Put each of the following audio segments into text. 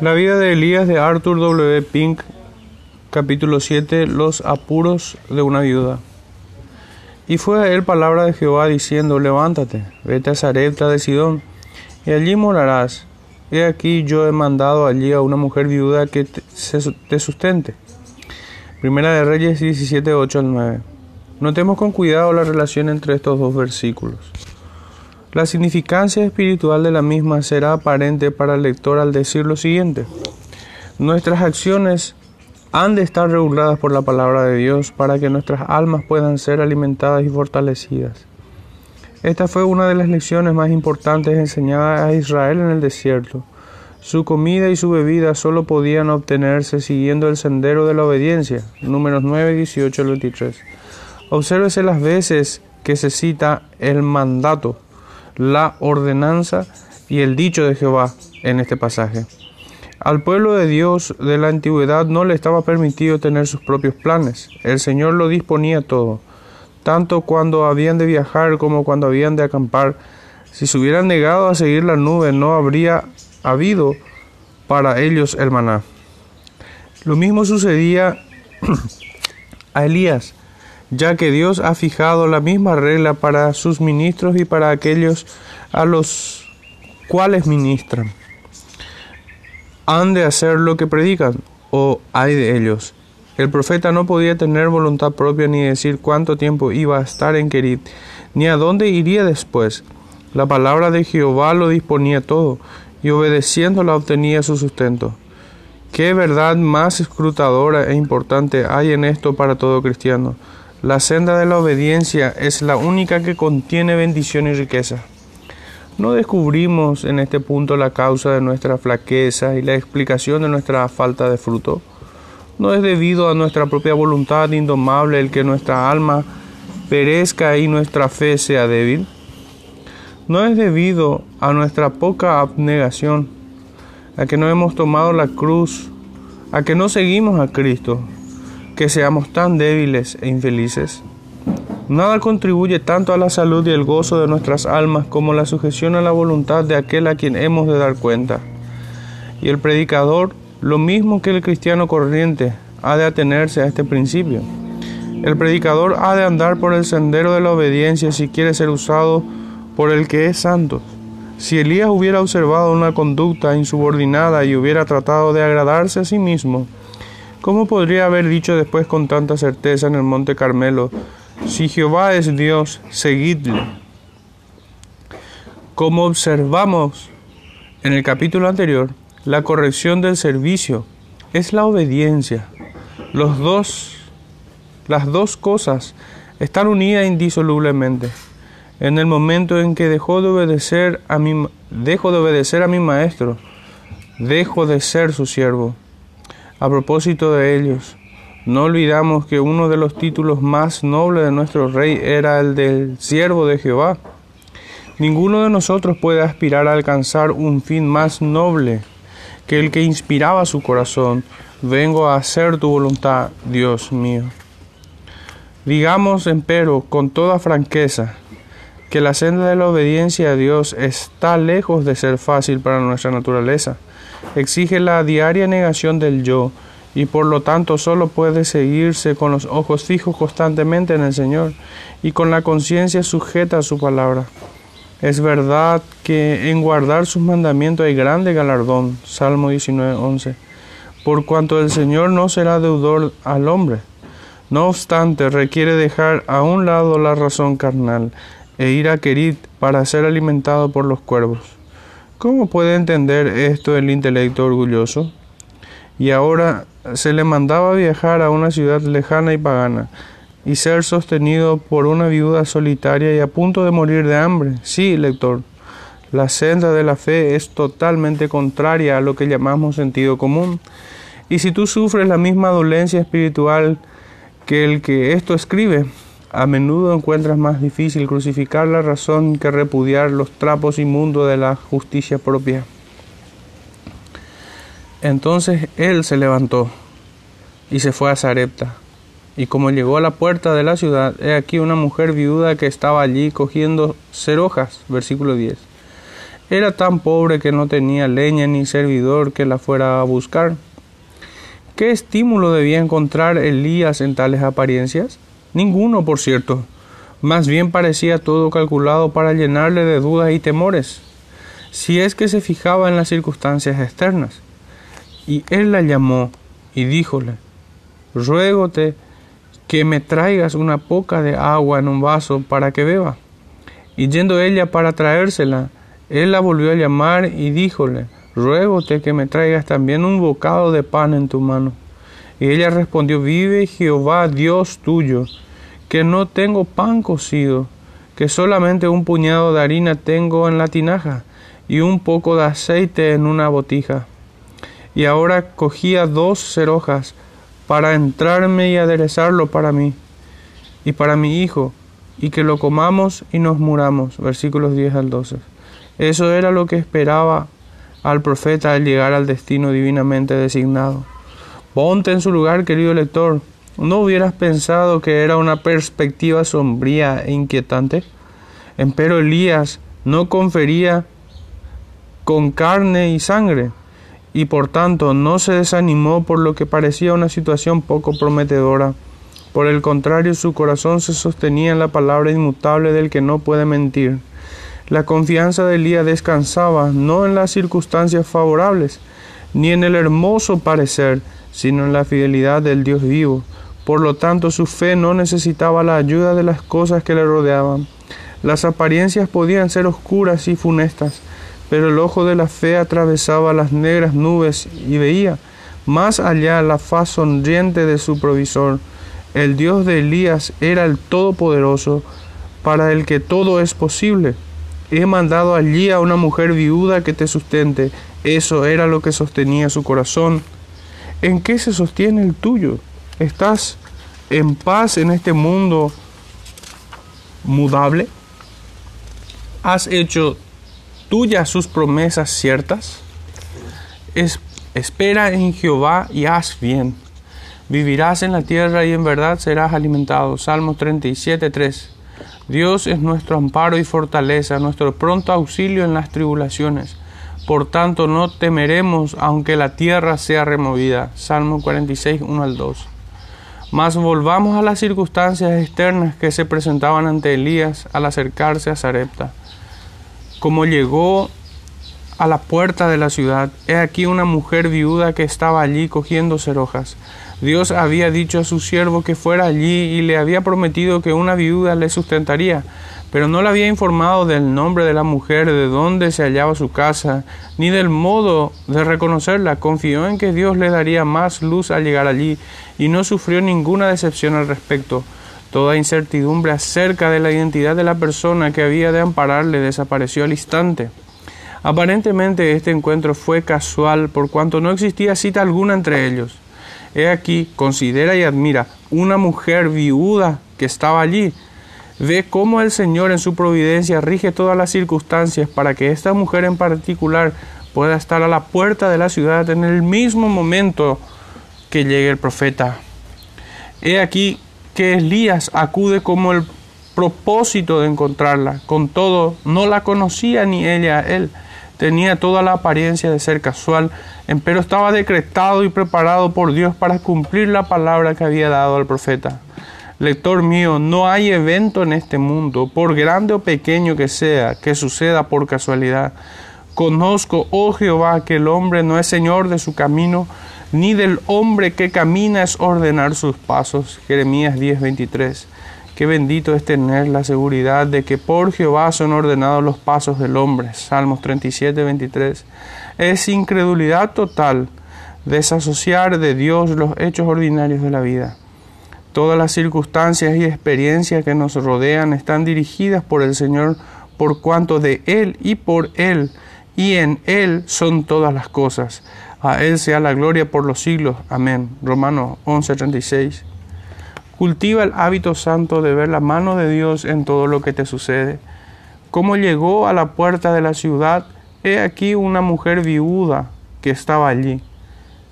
La vida de Elías de Arthur W. Pink, capítulo 7, Los apuros de una viuda. Y fue a él palabra de Jehová diciendo, levántate, vete a Sarepta de Sidón, y allí morarás. He aquí yo he mandado allí a una mujer viuda que te sustente. Primera de Reyes 17, 8 al 9. Notemos con cuidado la relación entre estos dos versículos. La significancia espiritual de la misma será aparente para el lector al decir lo siguiente. Nuestras acciones han de estar reguladas por la palabra de Dios para que nuestras almas puedan ser alimentadas y fortalecidas. Esta fue una de las lecciones más importantes enseñadas a Israel en el desierto. Su comida y su bebida solo podían obtenerse siguiendo el sendero de la obediencia. Números 9, 18 al 23. Obsérvese las veces que se cita el mandato la ordenanza y el dicho de Jehová en este pasaje. Al pueblo de Dios de la antigüedad no le estaba permitido tener sus propios planes. El Señor lo disponía todo, tanto cuando habían de viajar como cuando habían de acampar. Si se hubieran negado a seguir la nube, no habría habido para ellos el maná. Lo mismo sucedía a Elías ya que Dios ha fijado la misma regla para sus ministros y para aquellos a los cuales ministran. Han de hacer lo que predican, o hay de ellos. El profeta no podía tener voluntad propia ni decir cuánto tiempo iba a estar en Kerit, ni a dónde iría después. La palabra de Jehová lo disponía todo, y obedeciéndola obtenía su sustento. ¿Qué verdad más escrutadora e importante hay en esto para todo cristiano? La senda de la obediencia es la única que contiene bendición y riqueza. No descubrimos en este punto la causa de nuestra flaqueza y la explicación de nuestra falta de fruto. No es debido a nuestra propia voluntad indomable el que nuestra alma perezca y nuestra fe sea débil. No es debido a nuestra poca abnegación, a que no hemos tomado la cruz, a que no seguimos a Cristo, que seamos tan débiles e infelices? Nada contribuye tanto a la salud y el gozo de nuestras almas como la sujeción a la voluntad de aquel a quien hemos de dar cuenta. Y el predicador, lo mismo que el cristiano corriente, ha de atenerse a este principio. El predicador ha de andar por el sendero de la obediencia si quiere ser usado por el que es santo. Si Elías hubiera observado una conducta insubordinada y hubiera tratado de agradarse a sí mismo, ¿Cómo podría haber dicho después con tanta certeza en el monte Carmelo, si Jehová es Dios, seguidle? Como observamos en el capítulo anterior, la corrección del servicio es la obediencia. Los dos, las dos cosas están unidas indisolublemente. En el momento en que dejó de obedecer a mi, dejo de obedecer a mi maestro, dejo de ser su siervo. A propósito de ellos, no olvidamos que uno de los títulos más nobles de nuestro rey era el del siervo de Jehová. Ninguno de nosotros puede aspirar a alcanzar un fin más noble que el que inspiraba su corazón. Vengo a hacer tu voluntad, Dios mío. Digamos, empero, con toda franqueza, que la senda de la obediencia a Dios está lejos de ser fácil para nuestra naturaleza exige la diaria negación del yo y por lo tanto solo puede seguirse con los ojos fijos constantemente en el Señor y con la conciencia sujeta a su palabra. Es verdad que en guardar sus mandamientos hay grande galardón. Salmo 19:11. Por cuanto el Señor no será deudor al hombre. No obstante, requiere dejar a un lado la razón carnal e ir a Querit para ser alimentado por los cuervos. ¿Cómo puede entender esto el intelecto orgulloso? Y ahora se le mandaba viajar a una ciudad lejana y pagana y ser sostenido por una viuda solitaria y a punto de morir de hambre. Sí, lector, la senda de la fe es totalmente contraria a lo que llamamos sentido común. Y si tú sufres la misma dolencia espiritual que el que esto escribe, a menudo encuentras más difícil crucificar la razón que repudiar los trapos inmundos de la justicia propia. Entonces él se levantó y se fue a Sarepta. Y como llegó a la puerta de la ciudad, he aquí una mujer viuda que estaba allí cogiendo cerojas, versículo 10. era tan pobre que no tenía leña ni servidor que la fuera a buscar. ¿Qué estímulo debía encontrar Elías en tales apariencias? Ninguno, por cierto. Más bien parecía todo calculado para llenarle de dudas y temores, si es que se fijaba en las circunstancias externas. Y él la llamó y díjole, ruégote que me traigas una poca de agua en un vaso para que beba. Y yendo ella para traérsela, él la volvió a llamar y díjole, ruégote que me traigas también un bocado de pan en tu mano. Y ella respondió, vive Jehová Dios tuyo, que no tengo pan cocido, que solamente un puñado de harina tengo en la tinaja y un poco de aceite en una botija. Y ahora cogía dos cerojas para entrarme y aderezarlo para mí y para mi hijo, y que lo comamos y nos muramos. Versículos 10 al 12. Eso era lo que esperaba al profeta al llegar al destino divinamente designado. Ponte en su lugar, querido lector. ¿No hubieras pensado que era una perspectiva sombría e inquietante? Empero Elías no confería con carne y sangre, y por tanto no se desanimó por lo que parecía una situación poco prometedora. Por el contrario, su corazón se sostenía en la palabra inmutable del que no puede mentir. La confianza de Elías descansaba no en las circunstancias favorables, ni en el hermoso parecer, sino en la fidelidad del Dios vivo. Por lo tanto, su fe no necesitaba la ayuda de las cosas que le rodeaban. Las apariencias podían ser oscuras y funestas, pero el ojo de la fe atravesaba las negras nubes y veía más allá la faz sonriente de su provisor. El Dios de Elías era el Todopoderoso, para el que todo es posible. He mandado allí a una mujer viuda que te sustente. Eso era lo que sostenía su corazón. ¿En qué se sostiene el tuyo? ¿Estás en paz en este mundo mudable? ¿Has hecho tuyas sus promesas ciertas? espera en Jehová y haz bien. Vivirás en la tierra y en verdad serás alimentado. Salmo 37, 3. Dios es nuestro amparo y fortaleza, nuestro pronto auxilio en las tribulaciones. Por tanto, no temeremos aunque la tierra sea removida. Salmo 46, 1 al 2. Mas volvamos a las circunstancias externas que se presentaban ante Elías al acercarse a Sarepta como llegó a la puerta de la ciudad, he aquí una mujer viuda que estaba allí cogiendo cerojas. Dios había dicho a su siervo que fuera allí y le había prometido que una viuda le sustentaría, pero no le había informado del nombre de la mujer, de dónde se hallaba su casa, ni del modo de reconocerla. Confió en que Dios le daría más luz al llegar allí y no sufrió ninguna decepción al respecto. Toda incertidumbre acerca de la identidad de la persona que había de ampararle desapareció al instante. Aparentemente este encuentro fue casual por cuanto no existía cita alguna entre ellos. He aquí, considera y admira una mujer viuda que estaba allí. Ve cómo el Señor en su providencia rige todas las circunstancias para que esta mujer en particular pueda estar a la puerta de la ciudad en el mismo momento que llegue el profeta. He aquí que Elías acude como el propósito de encontrarla. Con todo, no la conocía ni ella a él. Tenía toda la apariencia de ser casual, pero estaba decretado y preparado por Dios para cumplir la palabra que había dado al profeta. Lector mío, no hay evento en este mundo, por grande o pequeño que sea, que suceda por casualidad. Conozco, oh Jehová, que el hombre no es señor de su camino, ni del hombre que camina es ordenar sus pasos. Jeremías 10:23. Qué bendito es tener la seguridad de que por Jehová son ordenados los pasos del hombre. Salmos 37:23. Es incredulidad total desasociar de Dios los hechos ordinarios de la vida. Todas las circunstancias y experiencias que nos rodean están dirigidas por el Señor por cuanto de Él y por Él y en Él son todas las cosas. A Él sea la gloria por los siglos. Amén. Romanos 11:36. Cultiva el hábito santo de ver la mano de Dios en todo lo que te sucede. Como llegó a la puerta de la ciudad, he aquí una mujer viuda que estaba allí.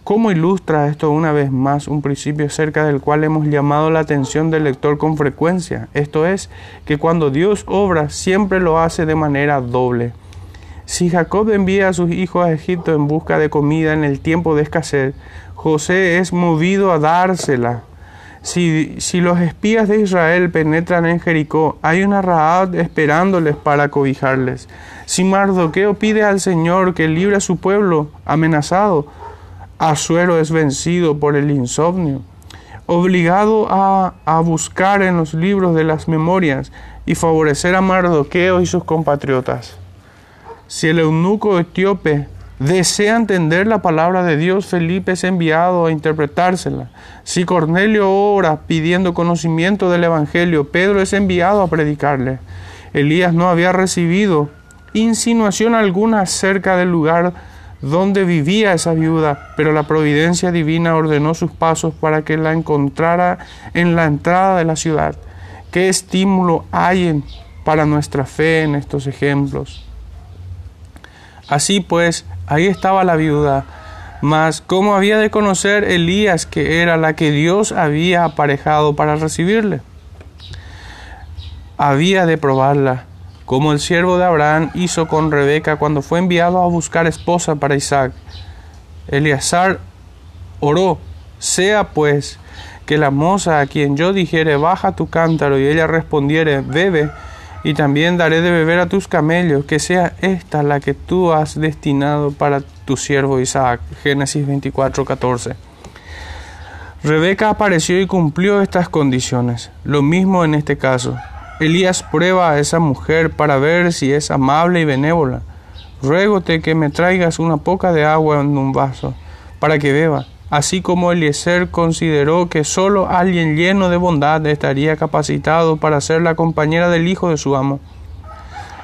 ¿Cómo ilustra esto una vez más un principio acerca del cual hemos llamado la atención del lector con frecuencia? Esto es, que cuando Dios obra siempre lo hace de manera doble. Si Jacob envía a sus hijos a Egipto en busca de comida en el tiempo de escasez, José es movido a dársela. Si, los espías de Israel penetran en Jericó, hay una Raab esperándoles para cobijarles. Si Mardoqueo pide al Señor que libre a su pueblo amenazado, Asuero es vencido por el insomnio. Obligado a, a buscar en los libros de las memorias y favorecer a Mardoqueo y sus compatriotas. Si el eunuco etíope desea entender la palabra de Dios, Felipe es enviado a interpretársela. Si Cornelio ora pidiendo conocimiento del Evangelio, Pedro es enviado a predicarle. Elías no había recibido insinuación alguna acerca del lugar donde vivía esa viuda, pero la providencia divina ordenó sus pasos para que la encontrara en la entrada de la ciudad. ¿Qué estímulo hay para nuestra fe en estos ejemplos? Así pues, ahí estaba la viuda. Mas, ¿cómo había de conocer Elías que era la que Dios había aparejado para recibirle? Había de probarla, como el siervo de Abraham hizo con Rebeca cuando fue enviado a buscar esposa para Isaac. Eleazar oró, sea pues que la moza a quien yo dijere, baja tu cántaro, y ella respondiere, bebe, y también daré de beber a tus camellos, que sea esta la que tú has destinado para tu siervo Isaac. Génesis 24, 14. Rebeca apareció y cumplió estas condiciones. Lo mismo en este caso. Elías prueba a esa mujer para ver si es amable y benévola. Ruégote que me traigas una poca de agua en un vaso, para que beba así como Eliezer consideró que sólo alguien lleno de bondad estaría capacitado para ser la compañera del hijo de su amo.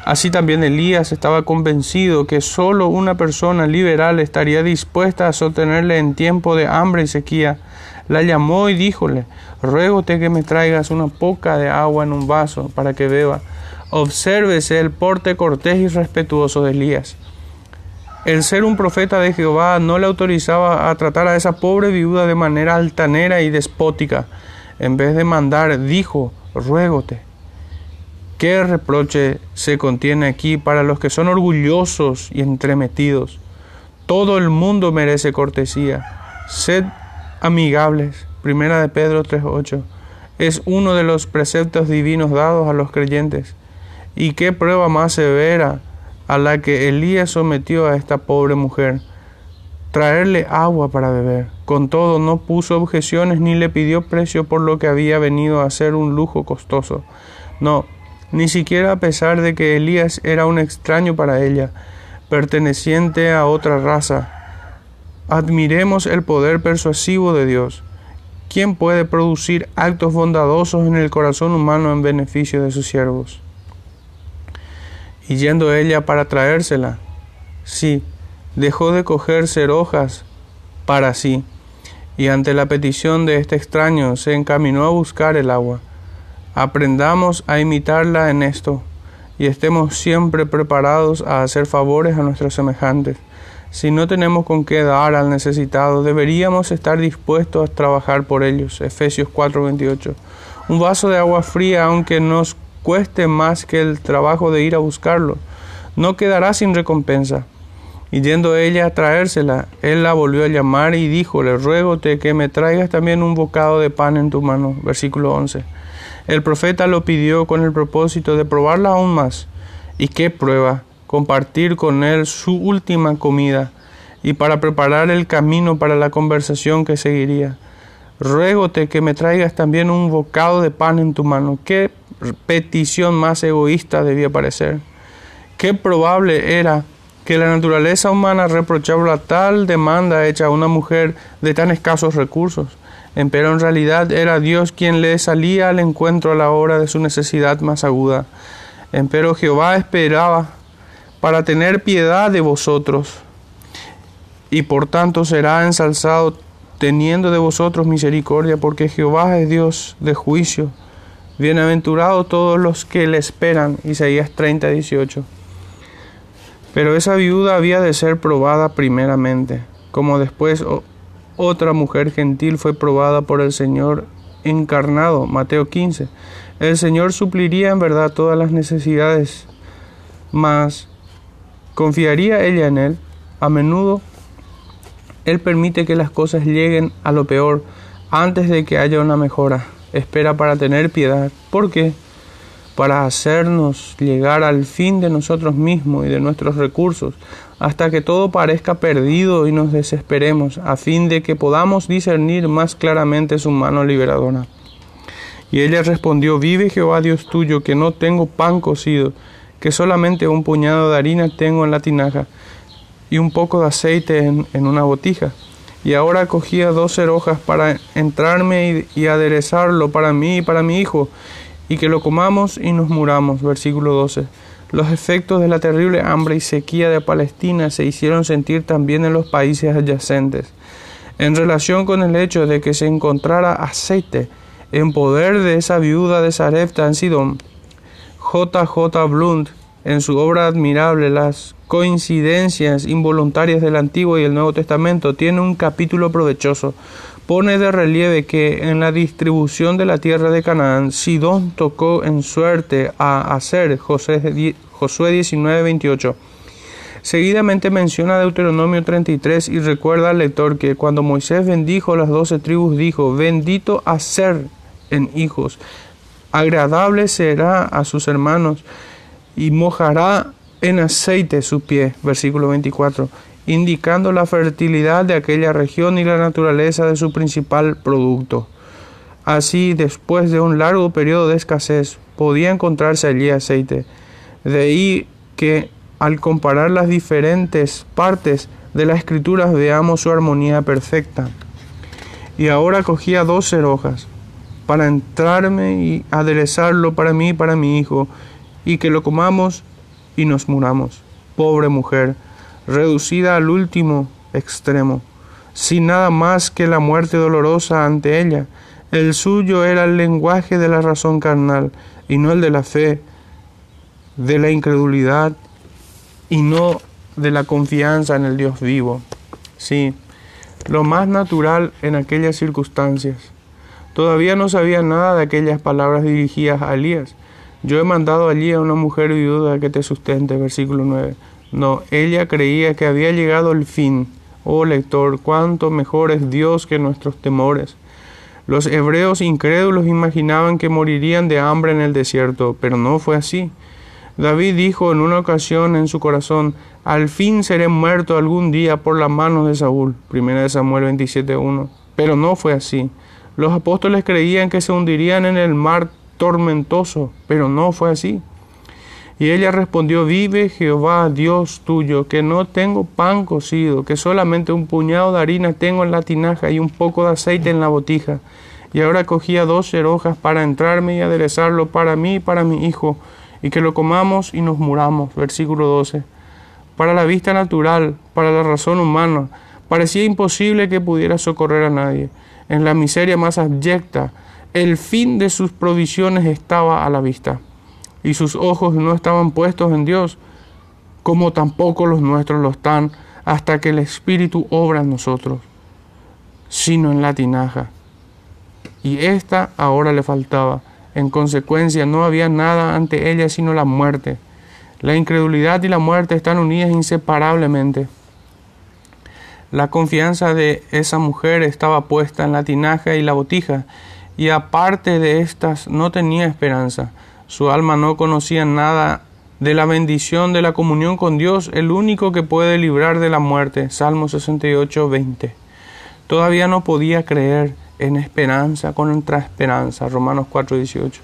Así también Elías estaba convencido que sólo una persona liberal estaría dispuesta a sostenerle en tiempo de hambre y sequía. La llamó y díjole, ruégote que me traigas una poca de agua en un vaso para que beba. Obsérvese el porte cortés y respetuoso de Elías. El ser un profeta de Jehová no le autorizaba a tratar a esa pobre viuda de manera altanera y despótica. En vez de mandar, dijo, ruégote. ¿Qué reproche se contiene aquí para los que son orgullosos y entremetidos? Todo el mundo merece cortesía. Sed amigables. Primera de Pedro 3.8. Es uno de los preceptos divinos dados a los creyentes. ¿Y qué prueba más severa a la que Elías sometió a esta pobre mujer, traerle agua para beber. Con todo, no puso objeciones ni le pidió precio por lo que había venido a ser un lujo costoso. No, ni siquiera a pesar de que Elías era un extraño para ella, perteneciente a otra raza. Admiremos el poder persuasivo de Dios. ¿Quién puede producir actos bondadosos en el corazón humano en beneficio de sus siervos? Y yendo ella para traérsela. Sí, dejó de coger hojas para sí, y ante la petición de este extraño se encaminó a buscar el agua. Aprendamos a imitarla en esto, y estemos siempre preparados a hacer favores a nuestros semejantes. Si no tenemos con qué dar al necesitado, deberíamos estar dispuestos a trabajar por ellos. Efesios 4:28. Un vaso de agua fría, aunque nos cueste más que el trabajo de ir a buscarlo, no quedará sin recompensa. Y yendo ella a traérsela, él la volvió a llamar y dijo, le ruegote que me traigas también un bocado de pan en tu mano. Versículo 11. El profeta lo pidió con el propósito de probarla aún más. ¿Y qué prueba? Compartir con él su última comida y para preparar el camino para la conversación que seguiría. Ruégote que me traigas también un bocado de pan en tu mano. ¿Qué petición más egoísta debía parecer. Qué probable era que la naturaleza humana reprochara tal demanda hecha a una mujer de tan escasos recursos, pero en realidad era Dios quien le salía al encuentro a la hora de su necesidad más aguda. Empero Jehová esperaba para tener piedad de vosotros, y por tanto será ensalzado teniendo de vosotros misericordia, porque Jehová es Dios de juicio Bienaventurados todos los que le esperan. Isaías 30, 18. Pero esa viuda había de ser probada primeramente, como después otra mujer gentil fue probada por el Señor encarnado. Mateo 15. El Señor supliría en verdad todas las necesidades, mas ¿Confiaría ella en él? A menudo él permite que las cosas lleguen a lo peor antes de que haya una mejora. Espera para tener piedad. ¿Por qué? Para hacernos llegar al fin de nosotros mismos y de nuestros recursos, hasta que todo parezca perdido y nos desesperemos, a fin de que podamos discernir más claramente su mano liberadora. Y ella respondió, Vive Jehová Dios tuyo, que no tengo pan cocido, que solamente un puñado de harina tengo en la tinaja y un poco de aceite en, una botija. Y ahora cogía doce hojas para entrarme y, aderezarlo para mí y para mi hijo, y que lo comamos y nos muramos. Versículo 12. Los efectos de la terrible hambre y sequía de Palestina se hicieron sentir también en los países adyacentes. En relación con el hecho de que se encontrara aceite en poder de esa viuda de Sarepta en Sidón, J. J. Blunt, en su obra admirable Las coincidencias involuntarias del Antiguo y el Nuevo Testamento, tiene un capítulo provechoso. Pone de relieve que en la distribución de la tierra de Canaán, Sidón tocó en suerte a hacer Josué 19:28. Seguidamente menciona Deuteronomio 33 y recuerda al lector que cuando Moisés bendijo las doce tribus dijo, bendito a ser en hijos, agradable será a sus hermanos y mojará en aceite su pie, versículo 24, indicando la fertilidad de aquella región y la naturaleza de su principal producto. Así, después de un largo periodo de escasez, podía encontrarse allí aceite. De ahí que, al comparar las diferentes partes de la escritura, veamos su armonía perfecta. Y ahora cogía dos hojas para entrarme y aderezarlo para mí y para mi hijo, y que lo comamos y nos muramos. Pobre mujer, reducida al último extremo, sin nada más que la muerte dolorosa ante ella. El suyo era el lenguaje de la razón carnal y no el de la fe, de la incredulidad y no de la confianza en el Dios vivo. Sí, lo más natural en aquellas circunstancias. Todavía no sabía nada de aquellas palabras dirigidas a Elías, yo he mandado allí a una mujer viuda que te sustente, versículo 9. No, ella creía que había llegado el fin. Oh lector, cuánto mejor es Dios que nuestros temores. Los hebreos incrédulos imaginaban que morirían de hambre en el desierto, pero no fue así. David dijo en una ocasión en su corazón, al fin seré muerto algún día por la mano de Saúl. Primera de Samuel 27.1. Pero no fue así. Los apóstoles creían que se hundirían en el mar tormentoso, pero no fue así. Y ella respondió, vive Jehová, Dios tuyo, que no tengo pan cocido, que solamente un puñado de harina tengo en la tinaja y un poco de aceite en la botija. Y ahora cogía dos hojas para entrarme y aderezarlo para mí y para mi hijo, y que lo comamos y nos muramos. Versículo 12. Para la vista natural, para la razón humana, parecía imposible que pudiera socorrer a nadie. En la miseria más abyecta, el fin de sus provisiones estaba a la vista, y sus ojos no estaban puestos en Dios, como tampoco los nuestros lo están hasta que el Espíritu obra en nosotros, sino en la tinaja. Y esta ahora le faltaba. En consecuencia, no había nada ante ella sino la muerte. La incredulidad y la muerte están unidas inseparablemente. La confianza de esa mujer estaba puesta en la tinaja y la botija, y aparte de estas no tenía esperanza. Su alma no conocía nada de la bendición de la comunión con Dios, el único que puede librar de la muerte. Salmo 68, 20. Todavía no podía creer en esperanza contra esperanza. Romanos 4, 18.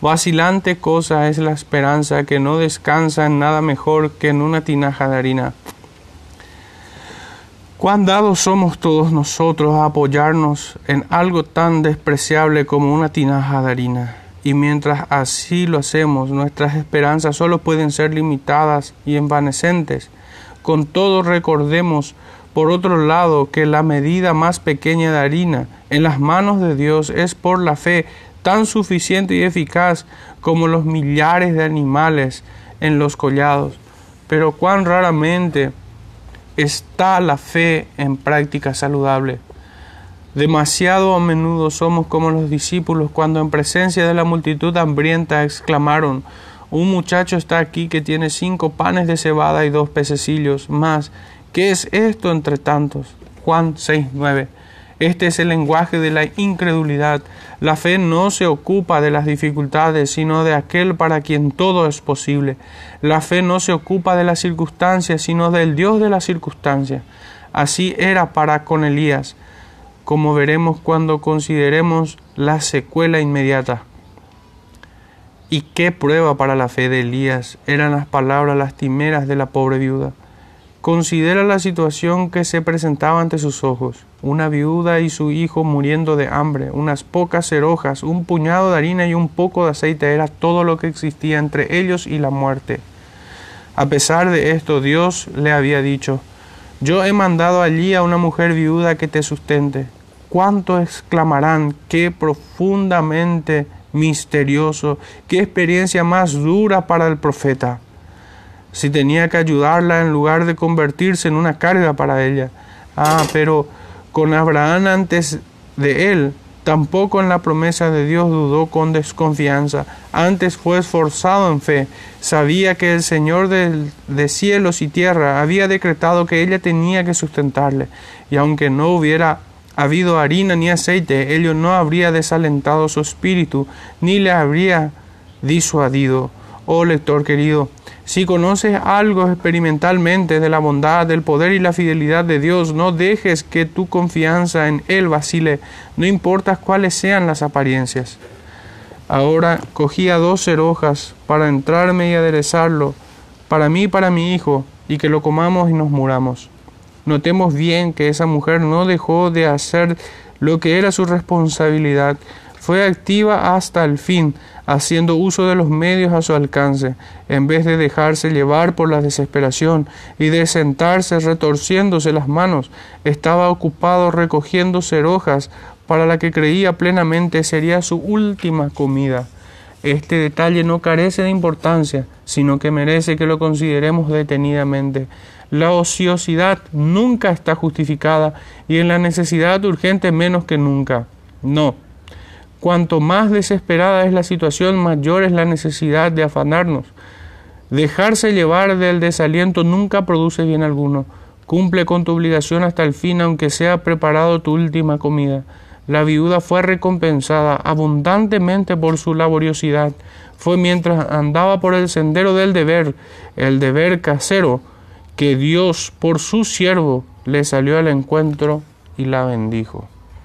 Vacilante cosa es la esperanza que no descansa en nada mejor que en una tinaja de harina. Cuán dados somos todos nosotros a apoyarnos en algo tan despreciable como una tinaja de harina. Y mientras así lo hacemos, nuestras esperanzas solo pueden ser limitadas y envanecentes. Con todo recordemos, por otro lado, que la medida más pequeña de harina en las manos de Dios es por la fe tan suficiente y eficaz como los millares de animales en los collados. Pero cuán raramente está la fe en práctica saludable. Demasiado a menudo somos como los discípulos cuando en presencia de la multitud hambrienta exclamaron, Un muchacho está aquí que tiene cinco panes de cebada y dos pececillos más. ¿Qué es esto entre tantos? Juan 6, 9. Este es el lenguaje de la incredulidad. La fe no se ocupa de las dificultades, sino de aquel para quien todo es posible. La fe no se ocupa de las circunstancias, sino del Dios de las circunstancias. Así era para con Elías, como veremos cuando consideremos la secuela inmediata. Y qué prueba para la fe de Elías eran las palabras lastimeras de la pobre viuda. Considera la situación que se presentaba ante sus ojos. Una viuda y su hijo muriendo de hambre, unas pocas cerojas, un puñado de harina y un poco de aceite era todo lo que existía entre ellos y la muerte. A pesar de esto, Dios le había dicho, yo he mandado allí a una mujer viuda que te sustente. ¿Cuánto exclamarán? Qué profundamente misterioso, qué experiencia más dura para el profeta si tenía que ayudarla en lugar de convertirse en una carga para ella. Ah, pero con Abraham antes de él, tampoco en la promesa de Dios dudó con desconfianza, antes fue esforzado en fe, sabía que el Señor de, de cielos y tierra había decretado que ella tenía que sustentarle, y aunque no hubiera habido harina ni aceite, ello no habría desalentado su espíritu, ni le habría disuadido. Oh lector querido, si conoces algo experimentalmente de la bondad, del poder y la fidelidad de Dios, no dejes que tu confianza en Él vacile, no importa cuáles sean las apariencias. Ahora cogía dos cerojas para entrarme y aderezarlo, para mí y para mi hijo, y que lo comamos y nos muramos. Notemos bien que esa mujer no dejó de hacer lo que era su responsabilidad, fue activa hasta el fin, haciendo uso de los medios a su alcance, en vez de dejarse llevar por la desesperación y de sentarse retorciéndose las manos, estaba ocupado recogiendo cerojas para la que creía plenamente sería su última comida. Este detalle no carece de importancia, sino que merece que lo consideremos detenidamente. La ociosidad nunca está justificada y en la necesidad urgente menos que nunca. No, Cuanto más desesperada es la situación, mayor es la necesidad de afanarnos. Dejarse llevar del desaliento nunca produce bien alguno. Cumple con tu obligación hasta el fin, aunque sea preparado tu última comida. La viuda fue recompensada abundantemente por su laboriosidad. Fue mientras andaba por el sendero del deber, el deber casero, que Dios, por su siervo, le salió al encuentro y la bendijo.